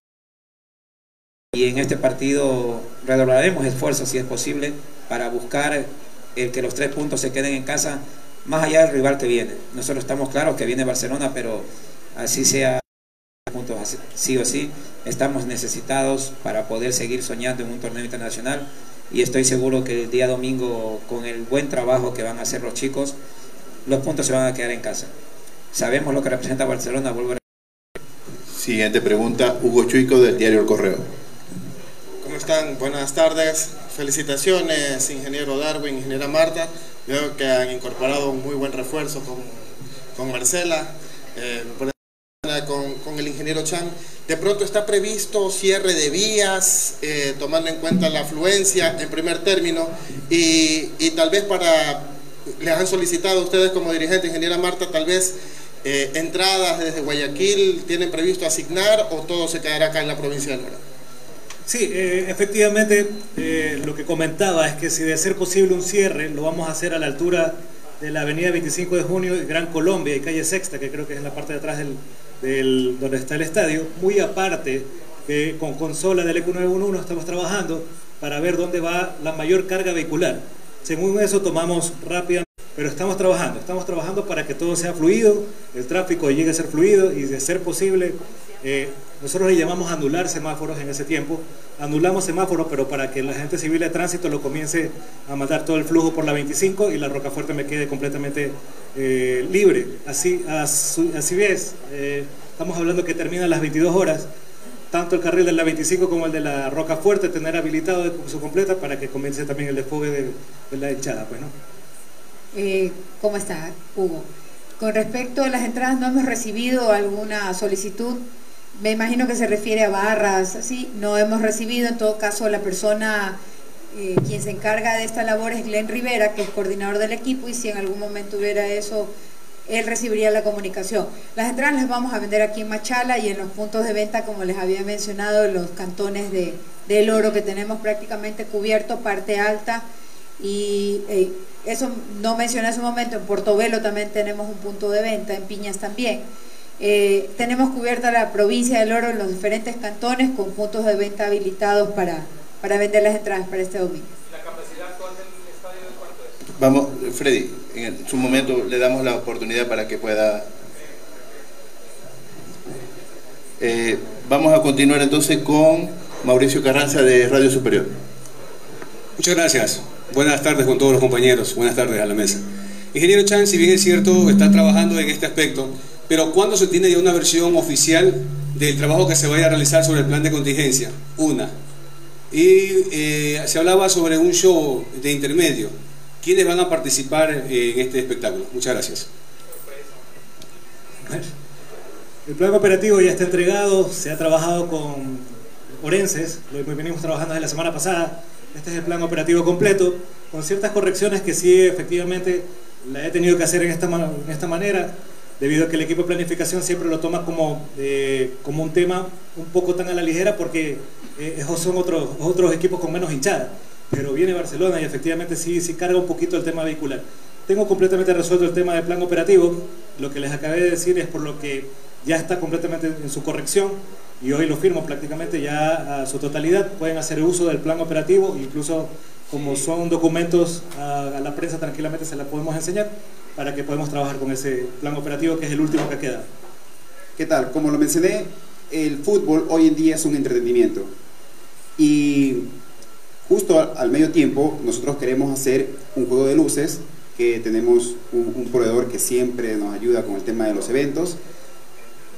y en este partido redoblaremos esfuerzos si es posible para buscar el que los tres puntos se queden en casa, más allá del rival que viene. Nosotros estamos claros que viene Barcelona, pero así sea puntos sí o sí. Estamos necesitados para poder seguir soñando en un torneo internacional y estoy seguro que el día domingo, con el buen trabajo que van a hacer los chicos, los puntos se van a quedar en casa. Sabemos lo que representa Barcelona. Vuelvo a... Siguiente pregunta, Hugo Chuico del diario El Correo. ¿Cómo están? Buenas tardes. Felicitaciones, ingeniero Darwin, ingeniera Marta. Veo que han incorporado un muy buen refuerzo con, con Marcela. Eh, con, el ingeniero Chan. De pronto está previsto cierre de vías, eh, tomando en cuenta la afluencia en primer término, y, tal vez para, les han solicitado ustedes como dirigente, ingeniera Marta, tal vez eh, entradas desde Guayaquil, ¿tienen previsto asignar o todo se quedará acá en la provincia de Lora? Sí, eh, efectivamente, lo que comentaba es que si de ser posible un cierre, lo vamos a hacer a la altura de la avenida 25 de junio, Gran Colombia y calle Sexta, que creo que es en la parte de atrás del, del, donde está el estadio, muy aparte que con consola del EQ911 estamos trabajando para ver dónde va la mayor carga vehicular. Según eso tomamos rápidamente, pero estamos trabajando, estamos trabajando para que todo sea fluido, el tráfico llegue a ser fluido y de ser posible, eh, nosotros le llamamos anular semáforos en ese tiempo, anulamos semáforos, pero para que la gente civil de tránsito lo comience a mandar todo el flujo por la 25 y la Rocafuerte me quede completamente eh, libre. Así, así, ves, eh, estamos hablando que termina a las 22 horas, tanto el carril de la 25 como el de la Roca Fuerte tener habilitado de su completa para que comience también el desfogue de, la hinchada. Pues, Eh, ¿Cómo está, Hugo? Con respecto a las entradas, no hemos recibido alguna solicitud. Me imagino que se refiere a barras, así. No hemos recibido, en todo caso, la persona eh, quien se encarga de esta labor es Glenn Rivera, que es coordinador del equipo, y si en algún momento hubiera eso, él recibiría la comunicación. Las entradas las vamos a vender aquí en Machala y en los puntos de venta, como les había mencionado, los cantones de, del oro que tenemos prácticamente cubierto, parte alta. Y eh, eso no mencioné hace un momento, en Portobelo también tenemos un punto de venta, en Piñas también. Eh, tenemos cubierta la provincia del oro en los diferentes cantones con puntos de venta habilitados para, para vender las entradas para este domingo. ¿La capacidad actual del estadio de cuánto es? Vamos, Freddy, en su momento le damos la oportunidad para que pueda... Eh, vamos a continuar entonces con Mauricio Carranza de Radio Superior. Muchas gracias. Buenas tardes con todos los compañeros. Buenas tardes a la mesa. Ingeniero Chan, si bien es cierto, está trabajando en este aspecto, pero ¿cuándo se tiene ya una versión oficial del trabajo que se vaya a realizar sobre el plan de contingencia? Una. Y eh, se hablaba sobre un show de intermedio. ¿Quiénes van a participar eh, en este espectáculo? Muchas gracias. El plan operativo ya está entregado, se ha trabajado con Orenses, lo venimos trabajando desde la semana pasada. Este es el plan operativo completo, con ciertas correcciones que sí efectivamente la he tenido que hacer en esta, en esta manera, debido a que el equipo de planificación siempre lo toma como, eh, como un tema un poco tan a la ligera porque eh, son otros, otros equipos con menos hinchada. Pero viene Barcelona y efectivamente sí, sí carga un poquito el tema vehicular. Tengo completamente resuelto el tema del plan operativo. Lo que les acabé de decir es por lo que ya está completamente en su corrección y hoy lo firmo prácticamente ya a su totalidad. Pueden hacer uso del plan operativo, incluso como son documentos a, a la prensa tranquilamente se la podemos enseñar para que podamos trabajar con ese plan operativo que es el último que queda. ¿Qué tal? Como lo mencioné, el fútbol hoy en día es un entretenimiento. Y justo al, medio tiempo nosotros queremos hacer un juego de luces, que tenemos un, un proveedor que siempre nos ayuda con el tema de los eventos.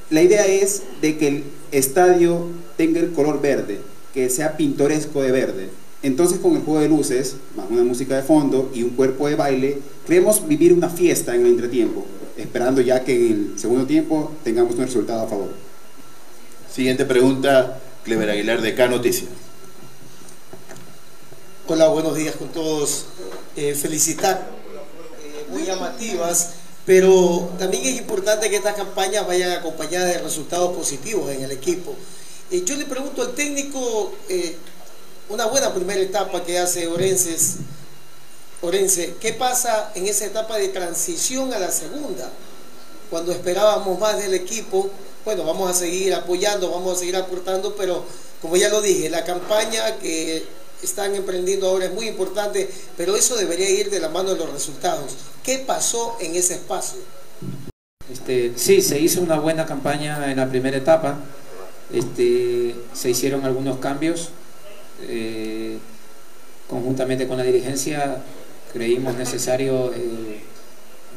La idea es de que el estadio tenga el color verde, que sea pintoresco de verde. Entonces con el juego de luces, más una música de fondo y un cuerpo de baile, queremos vivir una fiesta en el entretiempo, esperando ya que en el segundo tiempo tengamos un resultado a favor. Siguiente pregunta, Clever Aguilar de K Noticias. Hola, buenos días con todos. Eh, felicitar, eh, muy llamativas, pero también es importante que estas campañas vayan acompañadas de resultados positivos en el equipo. Eh, yo le pregunto al técnico, eh, una buena primera etapa que hace Orenses, Orense, ¿qué pasa en esa etapa de transición a la segunda? Cuando esperábamos más del equipo, bueno, vamos a seguir apoyando, vamos a seguir aportando, pero como ya lo dije, la campaña que están emprendiendo ahora es muy importante, pero eso debería ir de la mano de los resultados. ¿Qué pasó en ese espacio? Este, sí, se hizo una buena campaña en la primera etapa, este, se hicieron algunos cambios, eh, conjuntamente con la dirigencia creímos necesario eh,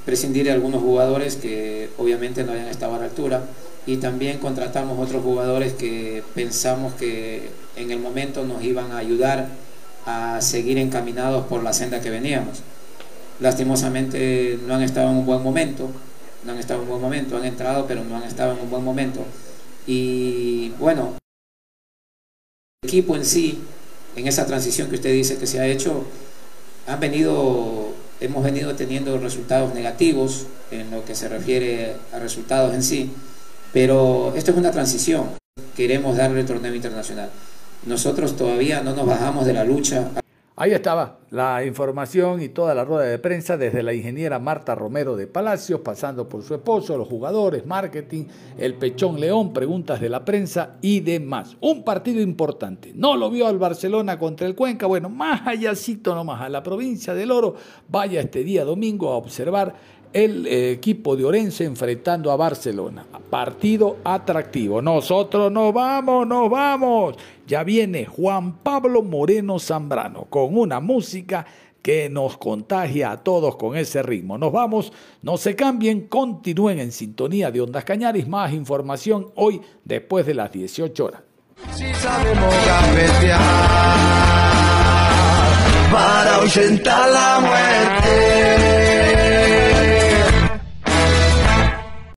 prescindir de algunos jugadores que obviamente no habían estado a la altura y también contratamos otros jugadores que pensamos que en el momento nos iban a ayudar a seguir encaminados por la senda que veníamos. Lastimosamente no han estado en un buen momento, no han estado en un buen momento, han entrado pero no han estado en un buen momento. Y bueno, equipo en sí, en esa transición que usted dice que se ha hecho, han venido, hemos venido teniendo resultados negativos en lo que se refiere a resultados en sí, pero esto es una transición. Queremos darle el torneo internacional. Nosotros todavía no nos bajamos de la lucha. Ahí estaba la información y toda la rueda de prensa desde la ingeniera Marta Romero de Palacios, pasando por su esposo, los jugadores, marketing, el Pechón León, preguntas de la prensa y demás. Un partido importante. No lo vio al Barcelona contra el Cuenca. Bueno, más allácito nomás a la provincia del Oro. Vaya este día domingo a observar el eh, equipo de Orense enfrentando a Barcelona. Partido atractivo. Nosotros nos vamos, nos vamos. Ya viene Juan Pablo Moreno Zambrano con una música que nos contagia a todos con ese ritmo. Nos vamos, no se cambien, continúen en sintonía de Ondas Cañaris. Más información hoy después de las 18 horas. Si sabemos gambetear para ahuyentar la muerte.